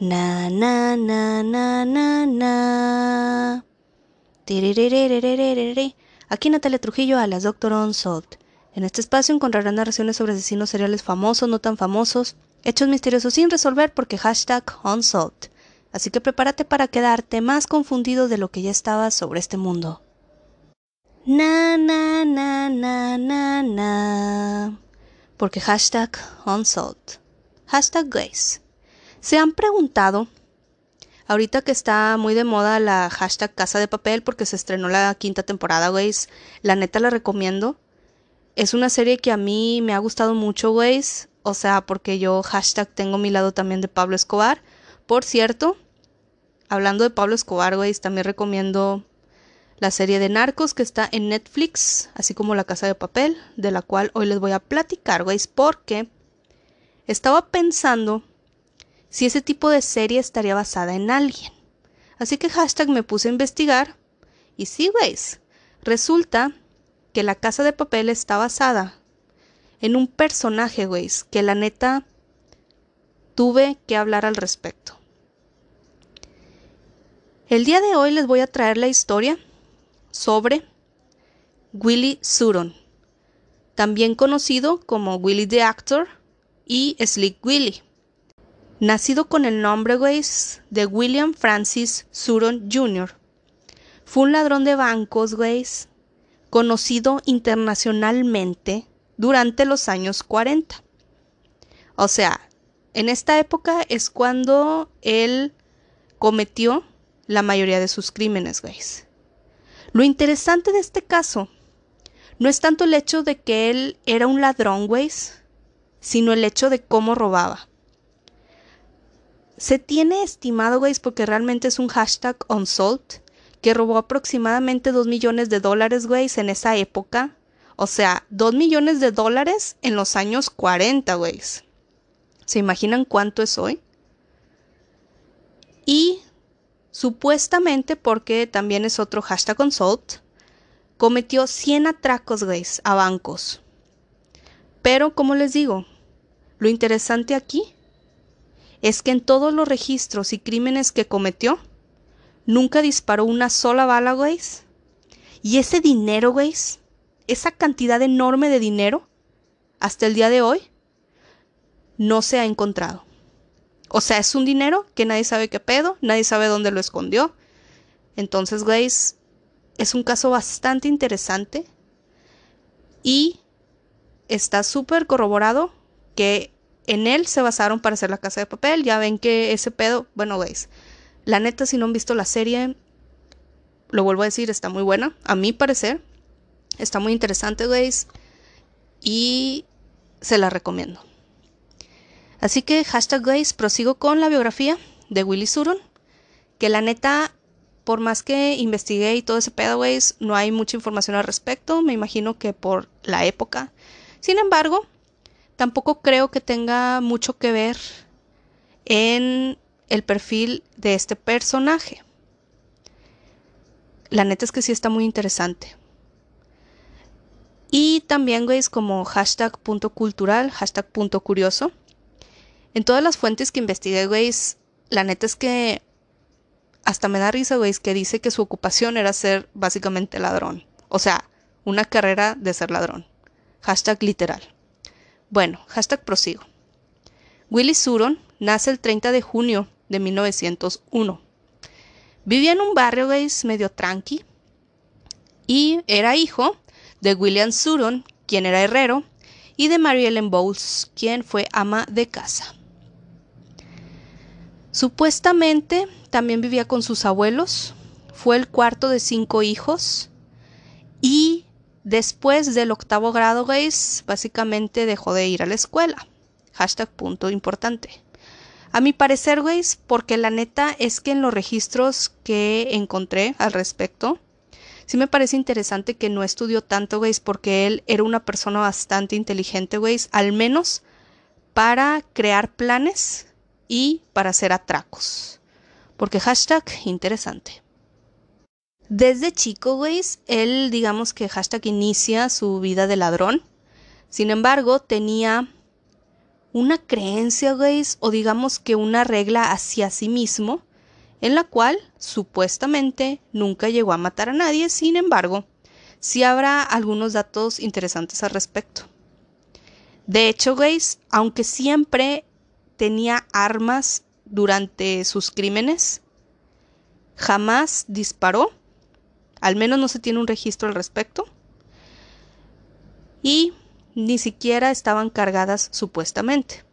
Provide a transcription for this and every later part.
Na na na na na na. Aquí Natalia Trujillo a las Doctor Unsolved. En este espacio encontrarán narraciones sobre asesinos seriales famosos, no tan famosos, hechos misteriosos sin resolver porque hashtag Unsolved. Así que prepárate para quedarte más confundido de lo que ya estabas sobre este mundo. Na na na na na na. Porque hashtag Unsolved. Hashtag ¿Se han preguntado Ahorita que está muy de moda la hashtag Casa de Papel porque se estrenó la quinta temporada, güey. La neta la recomiendo. Es una serie que a mí me ha gustado mucho, güey. O sea, porque yo hashtag tengo mi lado también de Pablo Escobar. Por cierto, hablando de Pablo Escobar, güey, también recomiendo la serie de Narcos que está en Netflix, así como La Casa de Papel, de la cual hoy les voy a platicar, güey, porque estaba pensando si ese tipo de serie estaría basada en alguien. Así que hashtag me puse a investigar y sí, güeyes, resulta que la casa de papel está basada en un personaje, güeyes, que la neta tuve que hablar al respecto. El día de hoy les voy a traer la historia sobre Willy Suron, también conocido como Willy the Actor y Slick Willy nacido con el nombre Weiss de William Francis Suron Jr. Fue un ladrón de bancos, Weiss, conocido internacionalmente durante los años 40. O sea, en esta época es cuando él cometió la mayoría de sus crímenes, Weiss. Lo interesante de este caso no es tanto el hecho de que él era un ladrón, Weiss, sino el hecho de cómo robaba. Se tiene estimado, güey, porque realmente es un hashtag unsolved, que robó aproximadamente 2 millones de dólares, güey, en esa época. O sea, 2 millones de dólares en los años 40, güey. ¿Se imaginan cuánto es hoy? Y supuestamente, porque también es otro hashtag unsolved, cometió 100 atracos, güey, a bancos. Pero, como les digo, lo interesante aquí es que en todos los registros y crímenes que cometió, nunca disparó una sola bala, güey. Y ese dinero, güey, esa cantidad enorme de dinero, hasta el día de hoy, no se ha encontrado. O sea, es un dinero que nadie sabe qué pedo, nadie sabe dónde lo escondió. Entonces, güey, es un caso bastante interesante y está súper corroborado que en él se basaron para hacer la casa de papel. Ya ven que ese pedo, bueno, veis, la neta, si no han visto la serie, lo vuelvo a decir, está muy buena, a mi parecer. Está muy interesante, veis, y se la recomiendo. Así que, hashtag guys, prosigo con la biografía de Willy Suron, que la neta, por más que investigué y todo ese pedo, guys, no hay mucha información al respecto, me imagino que por la época. Sin embargo, tampoco creo que tenga mucho que ver en el perfil de este personaje. La neta es que sí está muy interesante. Y también, güey, como hashtag punto cultural, hashtag punto curioso. En todas las fuentes que investigué, güey, la neta es que hasta me da risa, güey, que dice que su ocupación era ser básicamente ladrón. O sea, una carrera de ser ladrón. Hashtag literal. Bueno, hashtag prosigo. Willy Suron nace el 30 de junio de 1901. Vivía en un barrio gays medio tranqui y era hijo de William Suron, quien era herrero, y de Mary Ellen Bowles, quien fue ama de casa. Supuestamente también vivía con sus abuelos, fue el cuarto de cinco hijos y Después del octavo grado, guys, básicamente dejó de ir a la escuela. Hashtag punto importante. A mi parecer, guys, porque la neta es que en los registros que encontré al respecto, sí me parece interesante que no estudió tanto, guys, porque él era una persona bastante inteligente, guys, al menos para crear planes y para hacer atracos. Porque hashtag interesante. Desde chico, güey, él digamos que hashtag inicia su vida de ladrón. Sin embargo, tenía una creencia, güeyes, o digamos que una regla hacia sí mismo, en la cual supuestamente nunca llegó a matar a nadie, sin embargo, sí habrá algunos datos interesantes al respecto. De hecho, güeyes, aunque siempre tenía armas durante sus crímenes, jamás disparó, al menos no se tiene un registro al respecto, y ni siquiera estaban cargadas supuestamente.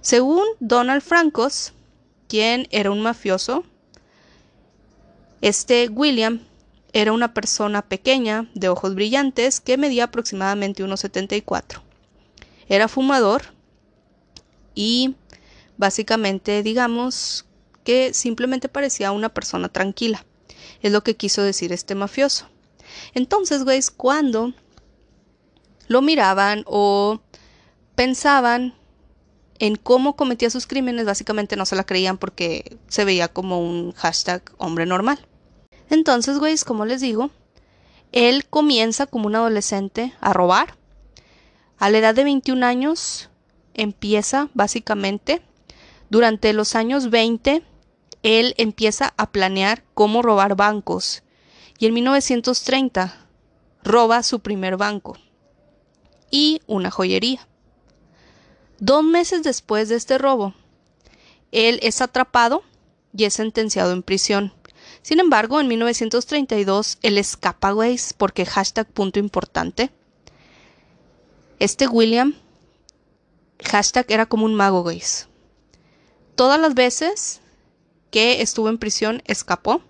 Según Donald Francos, quien era un mafioso, este William era una persona pequeña, de ojos brillantes, que medía aproximadamente 1,74. Era fumador y básicamente digamos que simplemente parecía una persona tranquila. Es lo que quiso decir este mafioso. Entonces, güey, cuando lo miraban o pensaban en cómo cometía sus crímenes, básicamente no se la creían porque se veía como un hashtag hombre normal. Entonces, güey, como les digo, él comienza como un adolescente a robar. A la edad de 21 años empieza básicamente. Durante los años 20, él empieza a planear cómo robar bancos. Y en 1930 roba su primer banco y una joyería. Dos meses después de este robo, él es atrapado y es sentenciado en prisión. Sin embargo, en 1932 él escapa, güey, porque hashtag punto importante. Este William, hashtag era como un mago, güey. Todas las veces que estuvo en prisión escapó,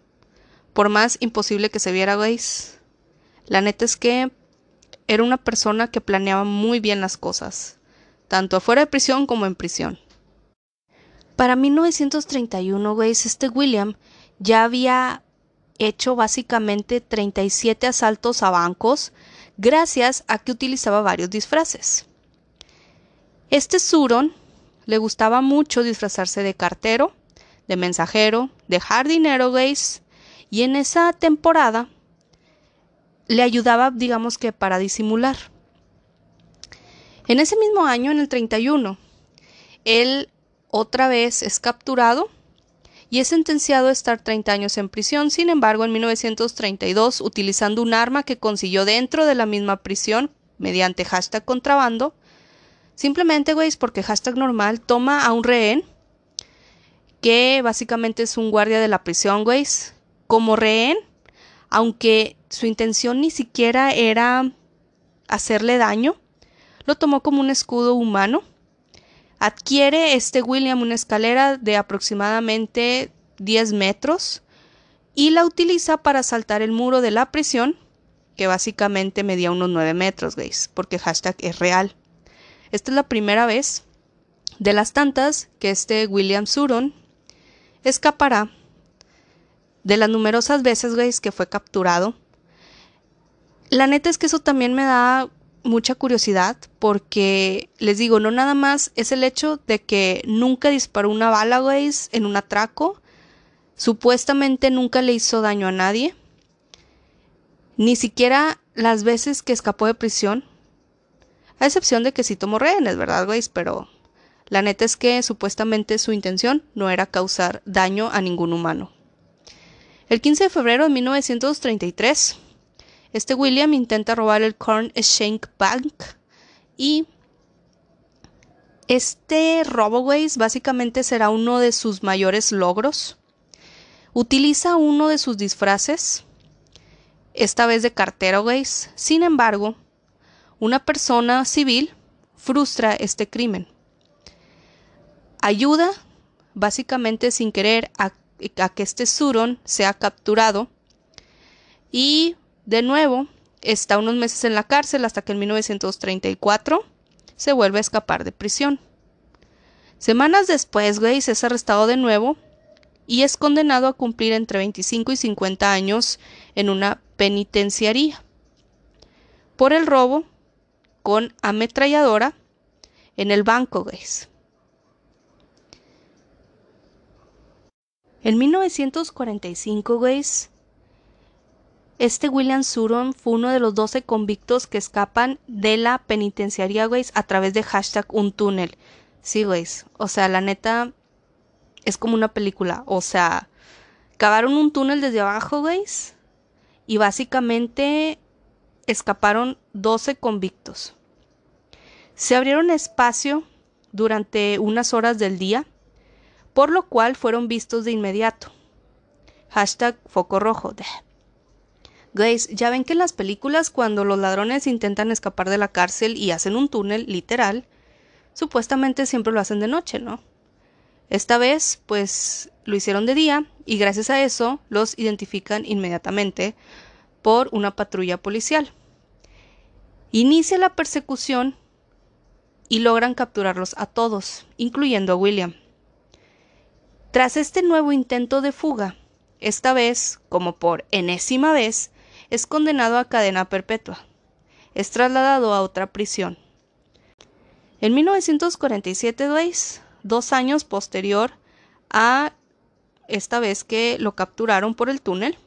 por más imposible que se viera, güey. La neta es que era una persona que planeaba muy bien las cosas, tanto afuera de prisión como en prisión. Para 1931, güey, este William ya había hecho básicamente 37 asaltos a bancos gracias a que utilizaba varios disfraces. Este Suron le gustaba mucho disfrazarse de cartero, de mensajero, de jardinero, güey, y en esa temporada le ayudaba, digamos que, para disimular. En ese mismo año, en el 31, él otra vez es capturado y es sentenciado a estar 30 años en prisión. Sin embargo, en 1932, utilizando un arma que consiguió dentro de la misma prisión mediante hashtag contrabando, simplemente, güey, porque hashtag normal toma a un rehén que básicamente es un guardia de la prisión, güey, como rehén, aunque su intención ni siquiera era hacerle daño. Lo tomó como un escudo humano. Adquiere este William una escalera de aproximadamente 10 metros y la utiliza para saltar el muro de la prisión, que básicamente medía unos 9 metros, ¿veis? porque hashtag es real. Esta es la primera vez de las tantas que este William Suron escapará de las numerosas veces, ¿veis? que fue capturado la neta es que eso también me da mucha curiosidad porque les digo, no nada más es el hecho de que nunca disparó una bala, güey, en un atraco. Supuestamente nunca le hizo daño a nadie. Ni siquiera las veces que escapó de prisión. A excepción de que sí tomó rehenes, ¿verdad, güey? Pero la neta es que supuestamente su intención no era causar daño a ningún humano. El 15 de febrero de 1933, este William intenta robar el Corn Exchange Bank y este robo, básicamente será uno de sus mayores logros. Utiliza uno de sus disfraces, esta vez de cartero. Sin embargo, una persona civil frustra este crimen. Ayuda, básicamente sin querer, a, que este Suron sea capturado y de nuevo, está unos meses en la cárcel hasta que en 1934 se vuelve a escapar de prisión. Semanas después, güey, es arrestado de nuevo y es condenado a cumplir entre 25 y 50 años en una penitenciaría por el robo con ametralladora en el banco, güey. En 1945, güey, Este William Suron fue uno de los 12 convictos que escapan de la penitenciaría, güey, a través de hashtag un túnel. Sí, güey. O sea, la neta es como una película. O sea, cavaron un túnel desde abajo, güey. Y básicamente escaparon 12 convictos. Se abrieron espacio durante unas horas del día, por lo cual fueron vistos de inmediato. Hashtag foco rojo. Guys, ya ven que en las películas cuando los ladrones intentan escapar de la cárcel y hacen un túnel, literal, supuestamente siempre lo hacen de noche, ¿no? Esta vez, pues, lo hicieron de día y gracias a eso los identifican inmediatamente por una patrulla policial. Inicia la persecución y logran capturarlos a todos, incluyendo a William. Tras este nuevo intento de fuga, esta vez, como por enésima vez, es condenado a cadena perpetua. Es trasladado a otra prisión. En 1947, dos años posterior a esta vez que lo capturaron por el túnel,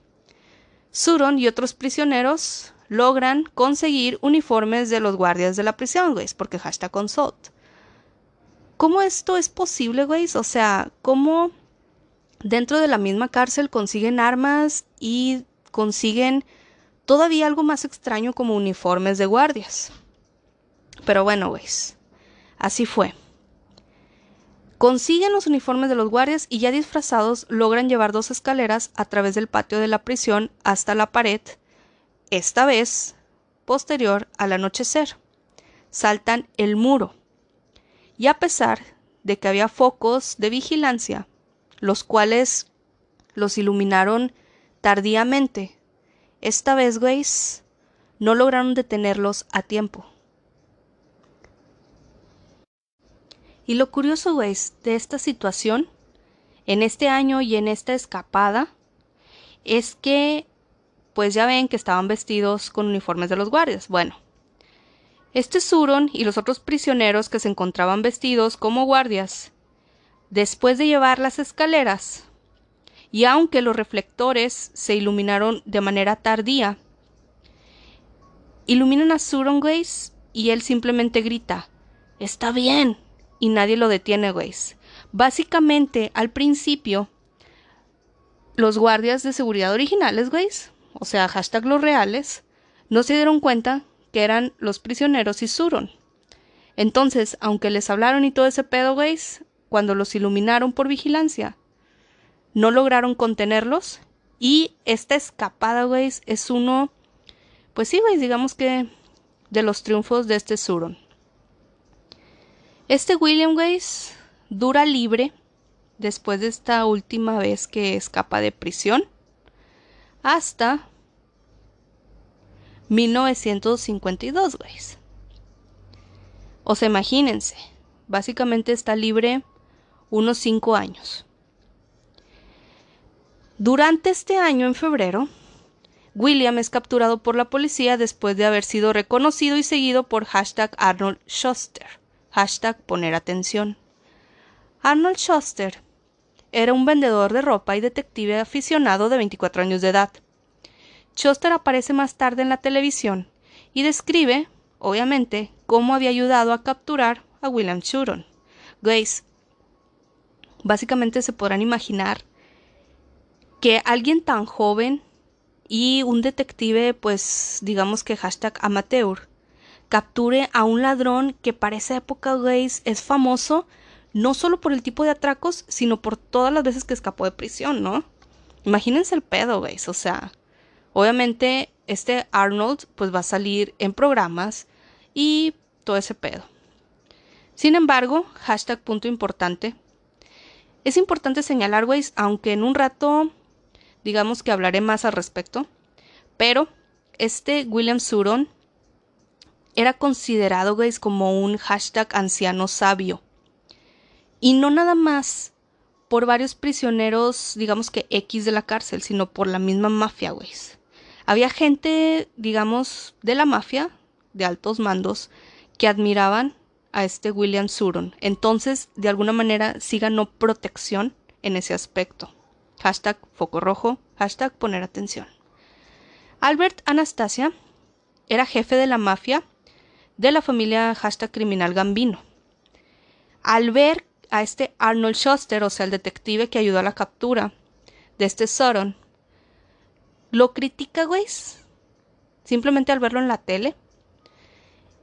Suron y otros prisioneros logran conseguir uniformes de los guardias de la prisión, güey, porque hashtag consult. ¿Cómo esto es posible, güey? O sea, ¿cómo dentro de la misma cárcel consiguen armas y consiguen todavía algo más extraño como uniformes de guardias? Pero bueno, güey, así fue. Consiguen los uniformes de los guardias y ya disfrazados logran llevar dos escaleras a través del patio de la prisión hasta la pared esta vez posterior al anochecer. Saltan el muro. Y a pesar de que había focos de vigilancia, los cuales los iluminaron tardíamente, esta vez, güeyes, no lograron detenerlos a tiempo. Y lo curioso, güeyes, de esta situación, en este año y en esta escapada, es que pues ya ven que estaban vestidos con uniformes de los guardias. Bueno, este Suron y los otros prisioneros que se encontraban vestidos como guardias, después de llevar las escaleras, y aunque los reflectores se iluminaron de manera tardía, iluminan a Suron, Grace, y él simplemente grita, está bien, y nadie lo detiene, Grace. Básicamente, al principio, los guardias de seguridad originales, Grace, o sea, hashtag los reales, no se dieron cuenta eran los prisioneros y Suron. Entonces, aunque les hablaron y todo ese pedo, güeyes, cuando los iluminaron por vigilancia, no lograron contenerlos y esta escapada, güeyes, es uno, pues sí, güeyes, digamos que de los triunfos de este Suron. Este William, güeyes, dura libre después de esta última vez que escapa de prisión hasta 1952, güey. O sea, imagínense, básicamente está libre unos 5 años. Durante este año, en febrero, William es capturado por la policía después de haber sido reconocido y seguido por hashtag Arnold Schuster, hashtag poner atención. Arnold Schuster era un vendedor de ropa y detective aficionado de 24 años de edad. Schuster aparece más tarde en la televisión y describe, obviamente, cómo había ayudado a capturar a William Churon. Grace, básicamente se podrán imaginar que alguien tan joven y un detective, pues digamos que hashtag amateur, capture a un ladrón que para esa época, Grace, es famoso no solo por el tipo de atracos, sino por todas las veces que escapó de prisión, ¿no? Imagínense el pedo, Grace, o sea, obviamente este Arnold pues va a salir en programas y todo ese pedo. Sin embargo, hashtag punto importante. Es importante señalar, Grace, aunque en un rato digamos que hablaré más al respecto, pero este William Suron era considerado, Grace, como un hashtag anciano sabio. Y no nada más por varios prisioneros, digamos que X de la cárcel, sino por la misma mafia, güey. Había gente, digamos, de la mafia, de altos mandos, que admiraban a este William Suron. Entonces, de alguna manera, sí ganó protección en ese aspecto. Hashtag foco rojo, hashtag poner atención. Albert Anastasia era jefe de la mafia de la familia hashtag criminal Gambino. Al ver a este Arnold Schuster, o sea, el detective que ayudó a la captura de este Soron, lo critica, güey, simplemente al verlo en la tele,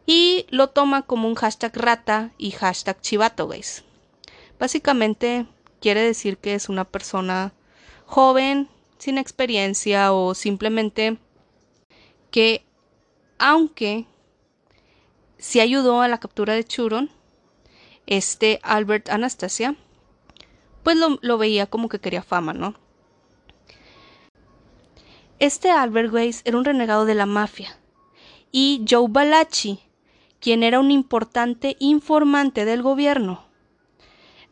y lo toma como un hashtag rata y hashtag chivato, güey. Básicamente quiere decir que es una persona joven, sin experiencia o simplemente que aunque sí ayudó a la captura de Churon, este Albert Anastasia, pues lo, veía como que quería fama, ¿no? Este Albert Weiss era un renegado de la mafia y Joe Balachi, quien era un importante informante del gobierno,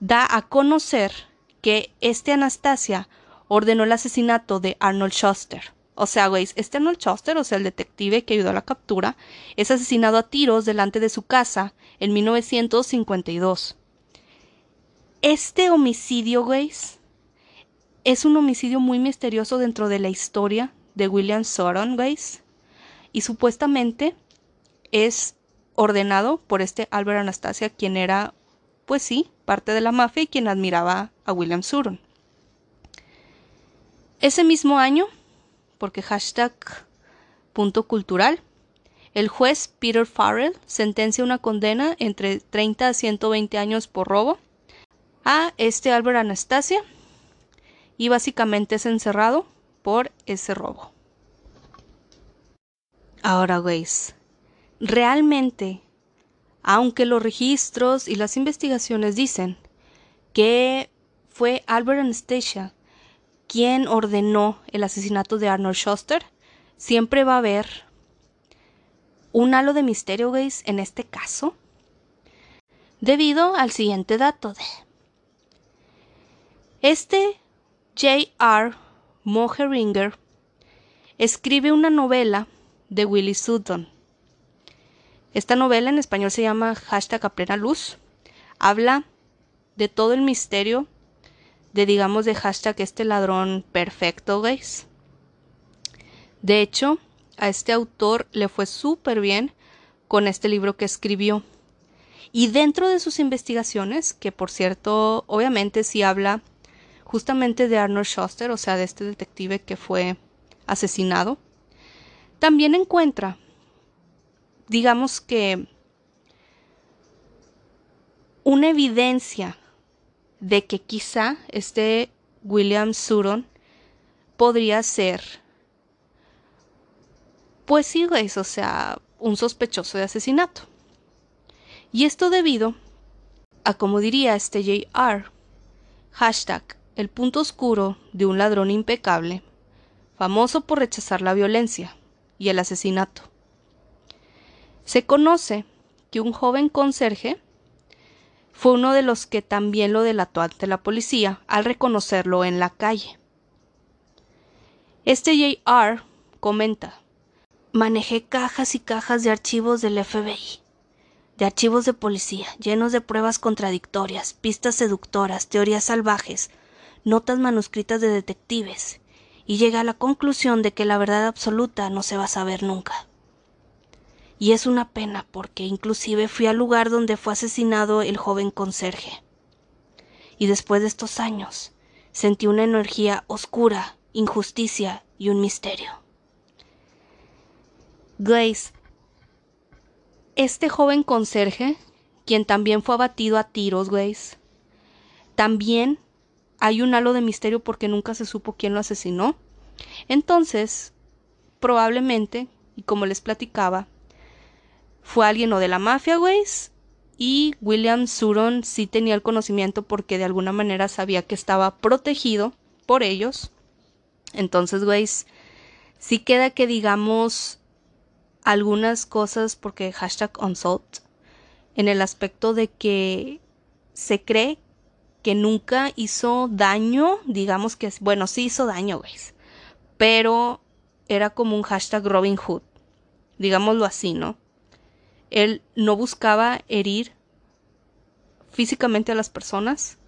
da a conocer que este Anastasia ordenó el asesinato de Arnold Schuster. O sea, güey, este Arnold Schuster, o sea, el detective que ayudó a la captura, es asesinado a tiros delante de su casa en 1952. Este homicidio, güey, es un homicidio muy misterioso dentro de la historia de William Soron, güey, y supuestamente es ordenado por este Albert Anastasia, quien era, pues sí, parte de la mafia y quien admiraba a William Soron. Ese mismo año, porque hashtag punto cultural, el juez Peter Farrell sentencia una condena entre 30 a 120 años por robo a este Albert Anastasia y básicamente es encerrado por ese robo. Ahora, güeyes, realmente, aunque los registros y las investigaciones dicen que fue Albert Anastasia quién ordenó el asesinato de Arnold Schuster, siempre va a haber un halo de misterio, guys, en este caso, debido al siguiente dato de este J.R. Moheringer escribe una novela de Willie Sutton. Esta novela en español se llama Hashtag a plena luz. Habla de todo el misterio de digamos de hashtag este ladrón perfecto, guys. De hecho, a este autor le fue súper bien con este libro que escribió. Y dentro de sus investigaciones, que por cierto, obviamente sí habla justamente de Arnold Schuster, o sea, de este detective que fue asesinado, también encuentra, digamos que, una evidencia de que quizá este William Suron podría ser, pues sí, o sea, un sospechoso de asesinato. Y esto debido a, como diría este JR, hashtag el punto oscuro de un ladrón impecable, famoso por rechazar la violencia y el asesinato. Se conoce que un joven conserje fue uno de los que también lo delató ante la policía al reconocerlo en la calle. Este J.R. comenta, manejé cajas y cajas de archivos del FBI, de archivos de policía, llenos de pruebas contradictorias, pistas seductoras, teorías salvajes, notas manuscritas de detectives, y llegué a la conclusión de que la verdad absoluta no se va a saber nunca. Y es una pena porque inclusive fui al lugar donde fue asesinado el joven conserje. Y después de estos años, sentí una energía oscura, injusticia y un misterio. Glaze, este joven conserje, quien también fue abatido a tiros, Glaze, también hay un halo de misterio porque nunca se supo quién lo asesinó. Entonces, probablemente, y como les platicaba, fue alguien o de la mafia, güey. Y William Suron sí tenía el conocimiento porque de alguna manera sabía que estaba protegido por ellos. Entonces, güey, sí queda que digamos algunas cosas porque hashtag unsalt en el aspecto de que se cree que nunca hizo daño, digamos que, bueno, sí hizo daño, güey, pero era como un hashtag Robin Hood, digámoslo así, ¿no? Él no buscaba herir físicamente a las personas.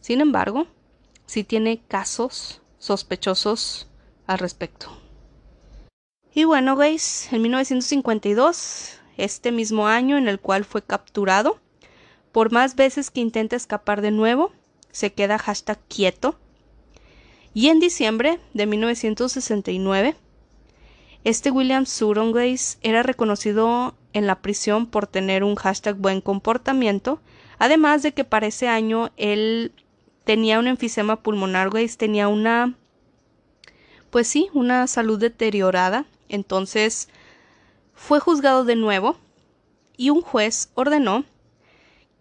Sin embargo, sí tiene casos sospechosos al respecto. Y bueno, guys, en 1952, este mismo año en el cual fue capturado, por más veces que intenta escapar de nuevo, se queda hashtag quieto. Y en diciembre de 1969, este William Suronglaze era reconocido en la prisión por tener un hashtag buen comportamiento, además de que para ese año él tenía un enfisema pulmonar, Grace tenía una, pues sí, una salud deteriorada, entonces fue juzgado de nuevo y un juez ordenó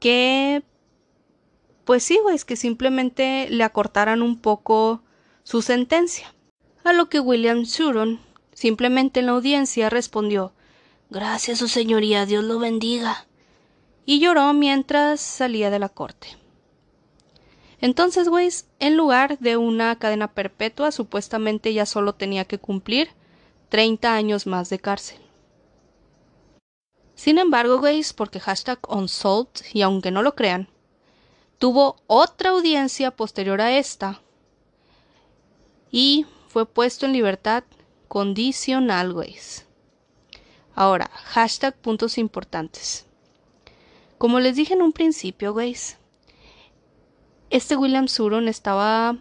que, pues sí, güey, que simplemente le acortaran un poco su sentencia. A lo que William Suron Simplemente en la audiencia respondió Gracias, su señoría, Dios lo bendiga. Y lloró mientras salía de la corte. Entonces, Weiss, en lugar de una cadena perpetua, supuestamente ya solo tenía que cumplir 30 años más de cárcel. Sin embargo, Weiss, porque hashtag unsolved, y aunque no lo crean, tuvo otra audiencia posterior a esta y fue puesto en libertad condicional, güeyes. Ahora, hashtag puntos importantes. Como les dije en un principio, güeyes, este William Suron estaba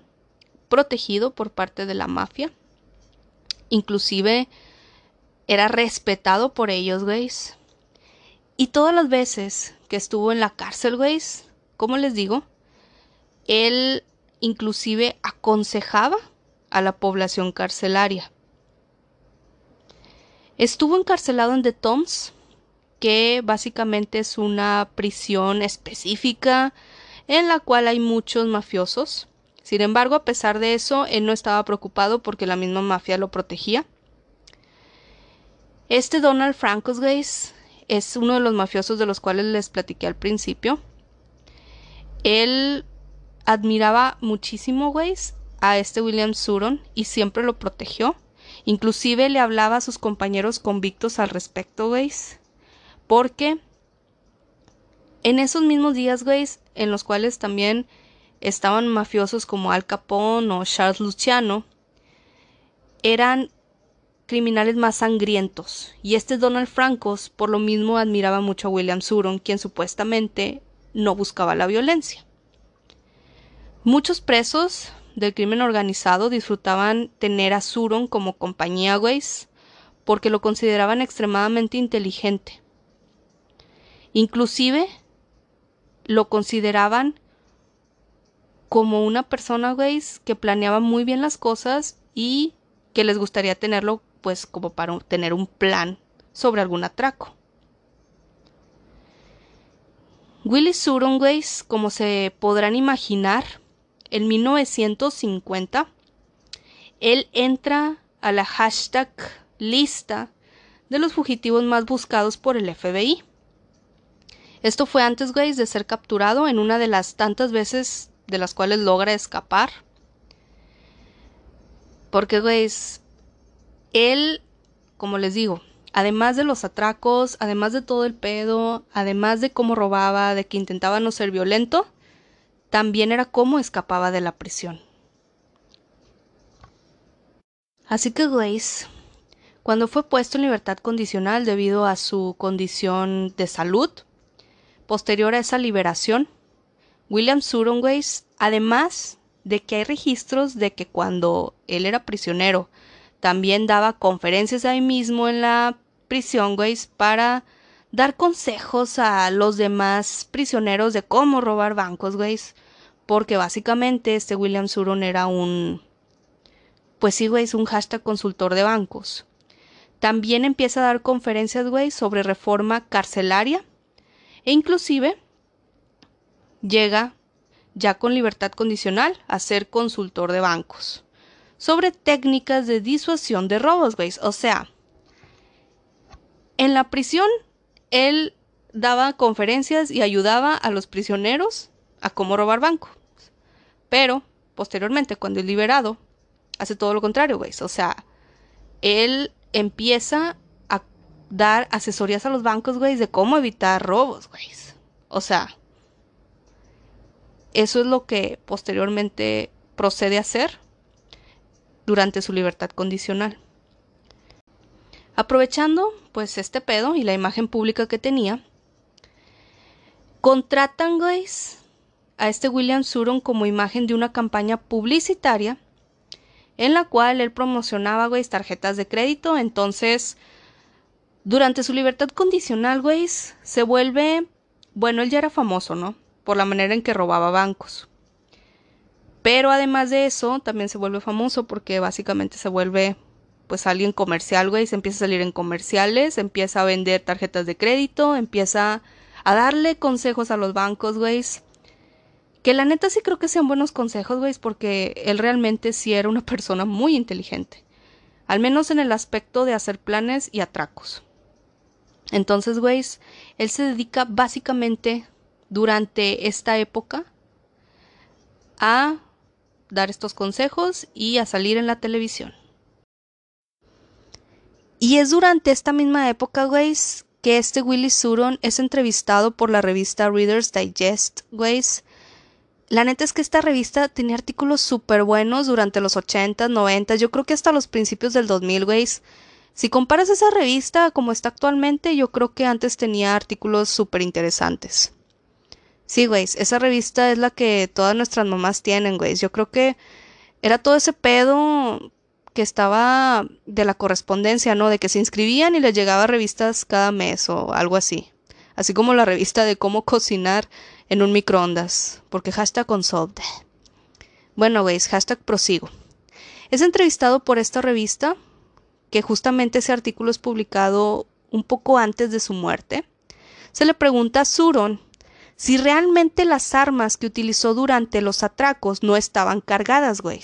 protegido por parte de la mafia. Inclusive era respetado por ellos, güeyes. Y todas las veces que estuvo en la cárcel, güeyes, como les digo, él inclusive aconsejaba a la población carcelaria. Estuvo encarcelado en The Toms, que básicamente es una prisión específica en la cual hay muchos mafiosos. Sin embargo, a pesar de eso, él no estaba preocupado porque la misma mafia lo protegía. Este Donald Francos, es uno de los mafiosos de los cuales les platiqué al principio. Él admiraba muchísimo, güeyes, a este William Suron y siempre lo protegió. Inclusive le hablaba a sus compañeros convictos al respecto, güeyes. Porque en esos mismos días, güeyes, en los cuales también estaban mafiosos como Al Capone o Charles Luciano, eran criminales más sangrientos. Y este Donald Francos, por lo mismo, admiraba mucho a William Suron, quien supuestamente no buscaba la violencia. Muchos presos del crimen organizado disfrutaban tener a Suron como compañía, güeyes, porque lo consideraban extremadamente inteligente. Inclusive lo consideraban como una persona, güeyes, que planeaba muy bien las cosas y que les gustaría tenerlo, pues, como para tener un plan sobre algún atraco. Willy Suron, güeyes, como se podrán imaginar, en 1950, él entra a la hashtag lista de los fugitivos más buscados por el FBI. Esto fue antes, güey, de ser capturado en una de las tantas veces de las cuales logra escapar. Porque, güey, él, como les digo, además de los atracos, además de todo el pedo, además de cómo robaba, de que intentaba no ser violento, también era cómo escapaba de la prisión. Así que Grace, cuando fue puesto en libertad condicional debido a su condición de salud, posterior a esa liberación, William Surongways, además de que hay registros de que cuando él era prisionero, también daba conferencias ahí mismo en la prisión, Grace, para dar consejos a los demás prisioneros de cómo robar bancos, güey. Porque básicamente este William Suron era un... Pues sí, güey, un hashtag consultor de bancos. También empieza a dar conferencias, güey, sobre reforma carcelaria. E inclusive llega ya con libertad condicional a ser consultor de bancos. Sobre técnicas de disuasión de robos, güey. O sea, en la prisión él daba conferencias y ayudaba a los prisioneros a cómo robar bancos. Pero, posteriormente, cuando es liberado, hace todo lo contrario, güey. O sea, él empieza a dar asesorías a los bancos, güey, de cómo evitar robos, güey. O sea, eso es lo que posteriormente procede a hacer durante su libertad condicional. Aprovechando, pues, este pedo y la imagen pública que tenía, contratan, guys, a este William Suron como imagen de una campaña publicitaria en la cual él promocionaba, tarjetas de crédito. Entonces, durante su libertad condicional, güey, se vuelve, bueno, él ya era famoso, ¿no? Por la manera en que robaba bancos. Pero además de eso, también se vuelve famoso porque básicamente se vuelve pues alguien comercial, güey, se empieza a salir en comerciales, empieza a vender tarjetas de crédito, empieza a darle consejos a los bancos, güey. Que la neta sí creo que sean buenos consejos, güey, porque él realmente sí era una persona muy inteligente. Al menos en el aspecto de hacer planes y atracos. Entonces, güey, él se dedica básicamente durante esta época a dar estos consejos y a salir en la televisión. Y es durante esta misma época, güey, que este Willy Suron es entrevistado por la revista Reader's Digest, güey, la neta es que esta revista tenía artículos súper buenos durante los 80, 90, yo creo que hasta los principios del 2000, güey. Si comparas esa revista como está actualmente, yo creo que antes tenía artículos súper interesantes. Sí, güey, esa revista es la que todas nuestras mamás tienen, güey. Yo creo que era todo ese pedo que estaba de la correspondencia, ¿no? De que se inscribían y les llegaba revistas cada mes o algo así. Así como la revista de cómo cocinar en un microondas, porque hashtag unsolved. Bueno, veis, hashtag prosigo. Es entrevistado por esta revista, que justamente ese artículo es publicado un poco antes de su muerte. Se le pregunta a Suron si realmente las armas que utilizó durante los atracos no estaban cargadas, güey.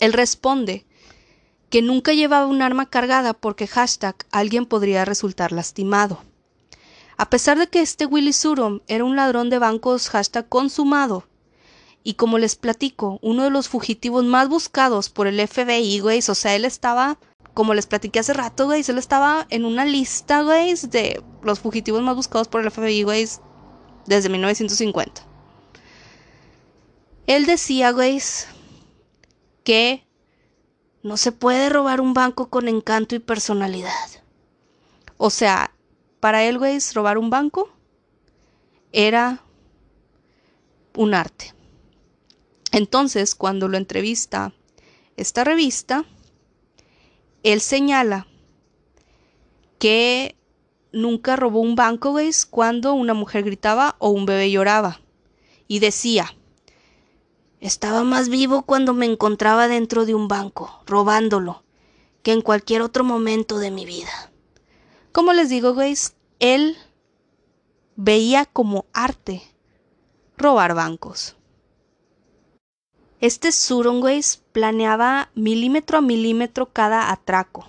Él responde que nunca llevaba un arma cargada porque hashtag alguien podría resultar lastimado. A pesar de que este Willy Surom era un ladrón de bancos consumado, y como les platico, uno de los fugitivos más buscados por el FBI, güey, o sea, él estaba, como les platiqué hace rato, güey, él estaba en una lista, güey, de los fugitivos más buscados por el FBI, güey, desde 1950. Él decía, güey, que no se puede robar un banco con encanto y personalidad. O sea, para él, güey, robar un banco era un arte. Entonces, cuando lo entrevista esta revista, él señala que nunca robó un banco, güey, cuando una mujer gritaba o un bebé lloraba. Y decía, estaba más vivo cuando me encontraba dentro de un banco, robándolo, que en cualquier otro momento de mi vida. Como les digo, güey, él veía como arte robar bancos. Este Suron, planeaba milímetro a milímetro cada atraco.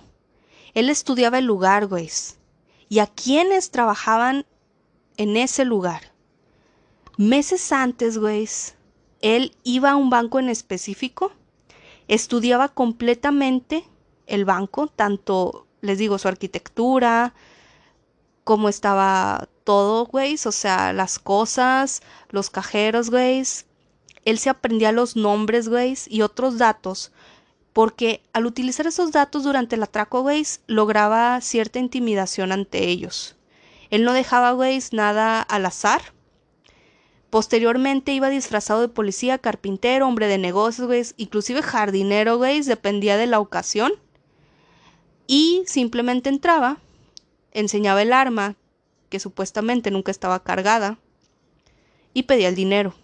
Él estudiaba el lugar, güey, y a quienes trabajaban en ese lugar. Meses antes, güey, él iba a un banco en específico, estudiaba completamente el banco, tanto les digo, su arquitectura, cómo estaba todo, güey, o sea, las cosas, los cajeros, güey. Él se aprendía los nombres, güey, y otros datos, porque al utilizar esos datos durante el atraco, güey, lograba cierta intimidación ante ellos. Él no dejaba, güey, nada al azar. Posteriormente iba disfrazado de policía, carpintero, hombre de negocios, güey, inclusive jardinero, güey, dependía de la ocasión y simplemente entraba, enseñaba el arma, que supuestamente nunca estaba cargada, y pedía el dinero.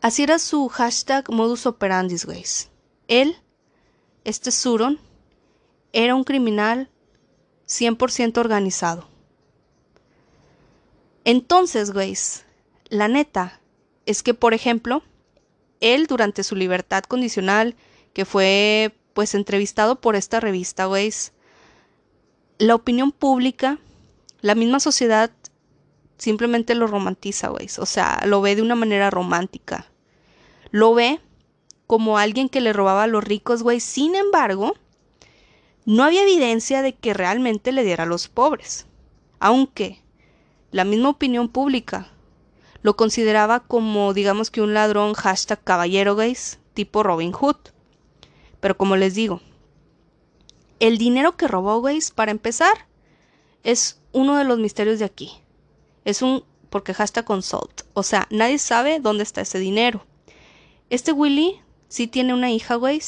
Así era su hashtag modus operandi, güeyes. Él, este Suron, era un criminal 100% organizado. Entonces, güeyes, la neta es que, por ejemplo, él durante su libertad condicional, que fue pues entrevistado por esta revista, güey, la opinión pública, la misma sociedad simplemente lo romantiza, güey. O sea, lo ve de una manera romántica. Lo ve como alguien que le robaba a los ricos, güey. Sin embargo, no había evidencia de que realmente le diera a los pobres. Aunque la misma opinión pública lo consideraba como, digamos que un ladrón hashtag caballero, güey, tipo Robin Hood. Pero como les digo, el dinero que robó, güey, para empezar, es uno de los misterios de aquí. Es un porque hashtag consult. O sea, nadie sabe dónde está ese dinero. Este Willy sí tiene una hija, güey.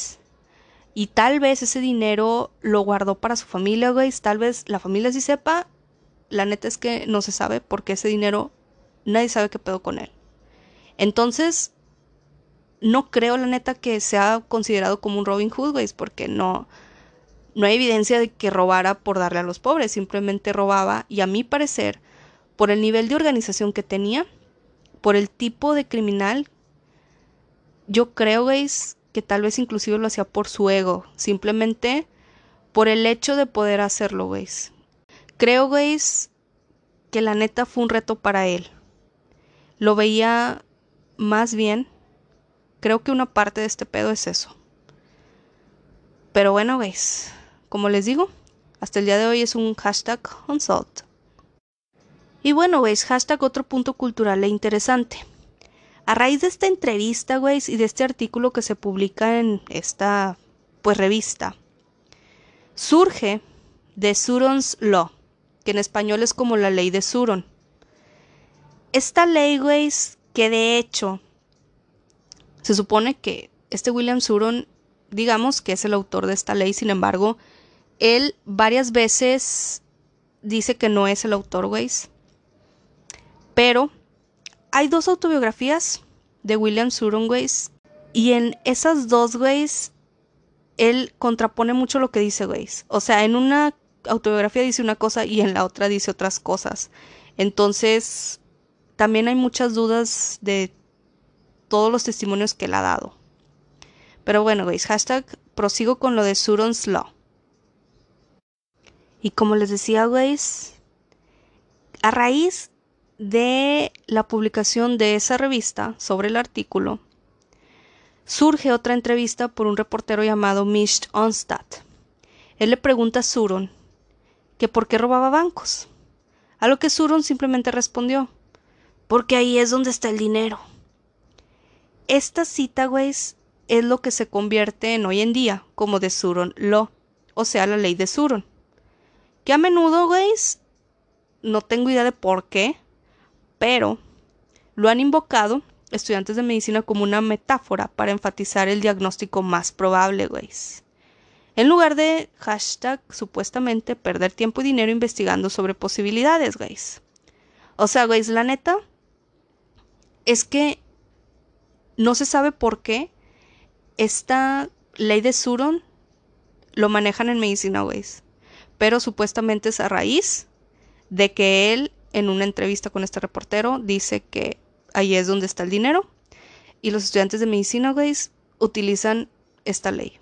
Y tal vez ese dinero lo guardó para su familia, güey. Tal vez la familia sí sepa. La neta es que no se sabe porque ese dinero nadie sabe qué pedo con él. Entonces, no creo la neta que sea considerado como un Robin Hood, güey, porque no, no hay evidencia de que robara por darle a los pobres, simplemente robaba y a mi parecer, por el nivel de organización que tenía, por el tipo de criminal, yo creo, güey, que tal vez inclusive lo hacía por su ego, simplemente por el hecho de poder hacerlo, güey. Creo, güey, que la neta fue un reto para él. Lo veía más bien, creo que una parte de este pedo es eso. Pero bueno, güeyes, como les digo, hasta el día de hoy es un hashtag consult. Y bueno, güeyes, hashtag otro punto cultural e interesante. A raíz de esta entrevista, güeyes, y de este artículo que se publica en esta, pues, revista, surge de Suron's Law, que en español es como la ley de Suron. Esta ley, güeyes, que de hecho se supone que este William Suron, digamos que es el autor de esta ley, sin embargo, él varias veces dice que no es el autor, güeyes. Pero hay dos autobiografías de William Suron, güeyes. Y en esas dos, güeyes, él contrapone mucho lo que dice, güeyes. O sea, en una autobiografía dice una cosa y en la otra dice otras cosas. Entonces, también hay muchas dudas de todos los testimonios que él ha dado. Pero bueno, güeyes, hashtag prosigo con lo de Suron's Law. Y como les decía, güeyes, a raíz de la publicación de esa revista sobre el artículo, surge otra entrevista por un reportero llamado Misht Onstad. Él le pregunta a Suron que por qué robaba bancos. A lo que Suron simplemente respondió, porque ahí es donde está el dinero. Esta cita, güeyes, es lo que se convierte en hoy en día como de Suron Law, o sea, la ley de Suron que a menudo, güeyes, no tengo idea de por qué, pero lo han invocado estudiantes de medicina como una metáfora para enfatizar el diagnóstico más probable, güeyes. En lugar de hashtag supuestamente perder tiempo y dinero investigando sobre posibilidades, güeyes. O sea, güeyes, la neta es que no se sabe por qué esta ley de Suron lo manejan en medicina, güeyes pero supuestamente es a raíz de que él en una entrevista con este reportero dice que ahí es donde está el dinero y los estudiantes de medicina, güey, utilizan esta ley.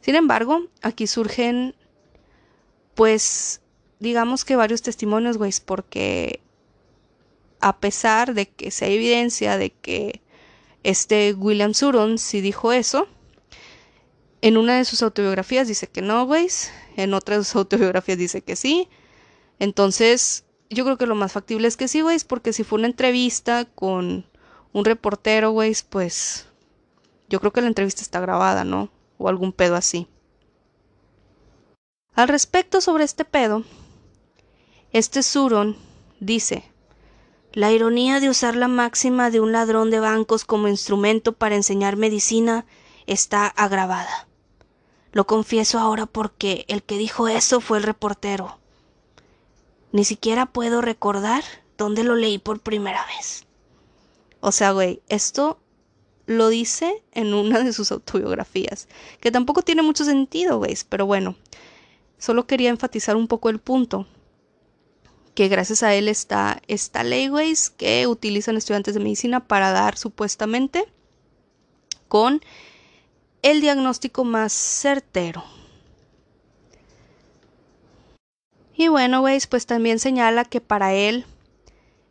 Sin embargo, aquí surgen, pues, digamos que varios testimonios, güey, porque a pesar de que se hay evidencia de que este William Suron sí dijo eso, en una de sus autobiografías dice que no, güey. En otra de sus autobiografías dice que sí. Entonces, yo creo que lo más factible es que sí, güey. Porque si fue una entrevista con un reportero, güey, pues yo creo que la entrevista está grabada, ¿no? O algún pedo así. Al respecto sobre este pedo, este Suron dice, la ironía de usar la máxima de un ladrón de bancos como instrumento para enseñar medicina está agravada. Lo confieso ahora porque el que dijo eso fue el reportero. Ni siquiera puedo recordar dónde lo leí por primera vez. O sea, güey, esto lo dice en una de sus autobiografías, que tampoco tiene mucho sentido, güey, pero bueno, solo quería enfatizar un poco el punto, que gracias a él está esta ley, güey, que utilizan estudiantes de medicina para dar supuestamente con el diagnóstico más certero. Y bueno, güeyes, pues también señala que para él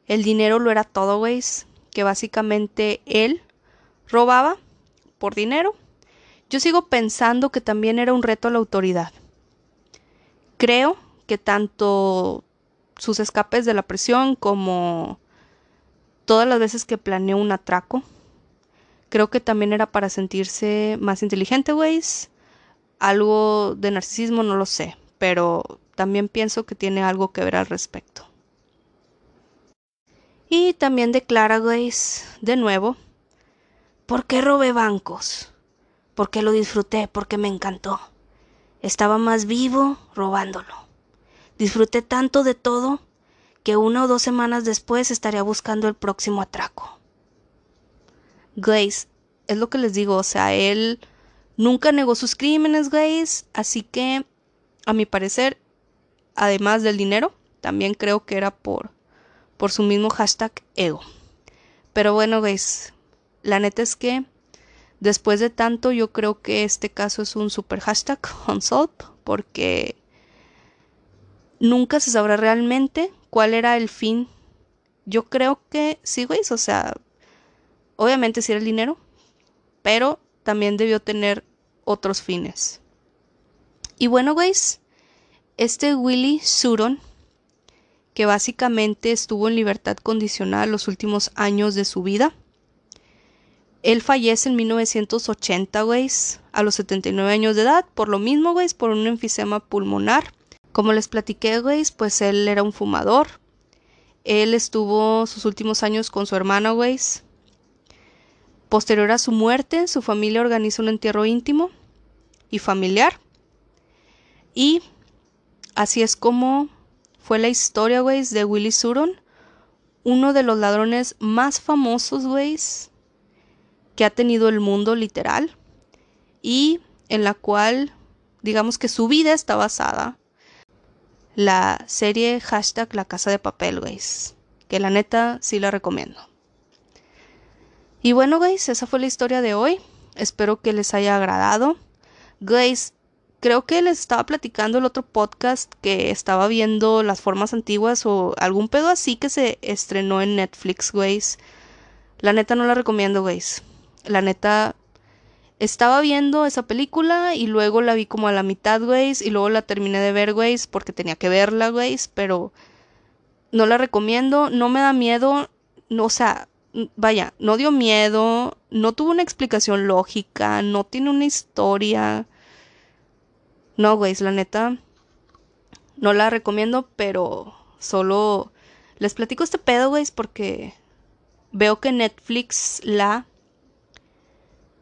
el dinero lo era todo, güeyes, que básicamente él robaba por dinero. Yo sigo pensando que también era un reto a la autoridad. Creo que tanto sus escapes de la presión como todas las veces que planeó un atraco Creo que también era para sentirse más inteligente, güey. algo de narcisismo, no lo sé, pero también pienso que tiene algo que ver al respecto. Y también declara Grace, de nuevo, ¿por qué robé bancos? Porque lo disfruté, porque me encantó. Estaba más vivo robándolo. Disfruté tanto de todo que una o dos semanas después estaría buscando el próximo atraco. Grace, es lo que les digo, o sea, él nunca negó sus crímenes, Grace, así que, a mi parecer, además del dinero, también creo que era por, por su mismo hashtag ego. Pero bueno, Grace, la neta es que después de tanto, yo creo que este caso es un super hashtag unsolved, porque nunca se sabrá realmente cuál era el fin. Yo creo que sí, güey, o sea, obviamente sí era el dinero, pero también debió tener otros fines. Y bueno, güeyes, este Willy Suron, que básicamente estuvo en libertad condicional los últimos años de su vida, él fallece en 1980, güeyes, a los 79 años de edad, por lo mismo, güeyes, por un enfisema pulmonar como les platiqué, güey, pues él era un fumador. Él estuvo sus últimos años con su hermana, güey. Posterior a su muerte, su familia organizó un entierro íntimo y familiar. Y así es como fue la historia, güey, de Willy Suron, uno de los ladrones más famosos, güey, que ha tenido el mundo literal y en la cual, digamos que su vida está basada la serie hashtag La Casa de Papel, guys. Que la neta sí la recomiendo. Y bueno, guys, esa fue la historia de hoy. Espero que les haya agradado. Guys, creo que les estaba platicando el otro podcast que estaba viendo las formas antiguas o algún pedo así que se estrenó en Netflix, guys. La neta no la recomiendo, guys. La neta estaba viendo esa película y luego la vi como a la mitad, güey, y luego la terminé de ver, güey, porque tenía que verla, güey, pero no la recomiendo, no me da miedo, no, o sea, vaya, no dio miedo, no tuvo una explicación lógica, no tiene una historia. No, güey, la neta, no la recomiendo, pero solo les platico este pedo, güey, porque veo que Netflix la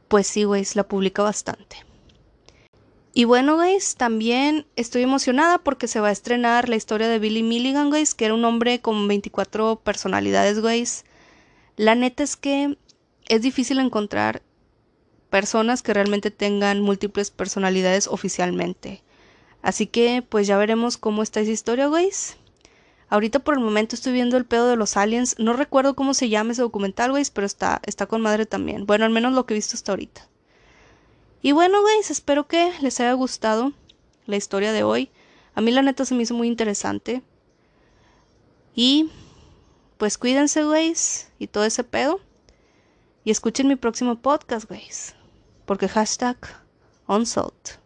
pues sí, güey, la publica bastante. Y bueno, guys, también estoy emocionada porque se va a estrenar la historia de Billy Milligan, guys, que era un hombre con 24 personalidades, guys. La neta es que es difícil encontrar personas que realmente tengan múltiples personalidades oficialmente. Así que, pues ya veremos cómo está esa historia, guys. Ahorita por el momento estoy viendo el pedo de los aliens. No recuerdo cómo se llama ese documental, güey, pero está, está con madre también. Bueno, al menos lo que he visto hasta ahorita. Y bueno, güey, espero que les haya gustado la historia de hoy. A mí la neta se me hizo muy interesante. Y pues cuídense, güey, y todo ese pedo. Y escuchen mi próximo podcast, güey. Porque hashtag unsolved.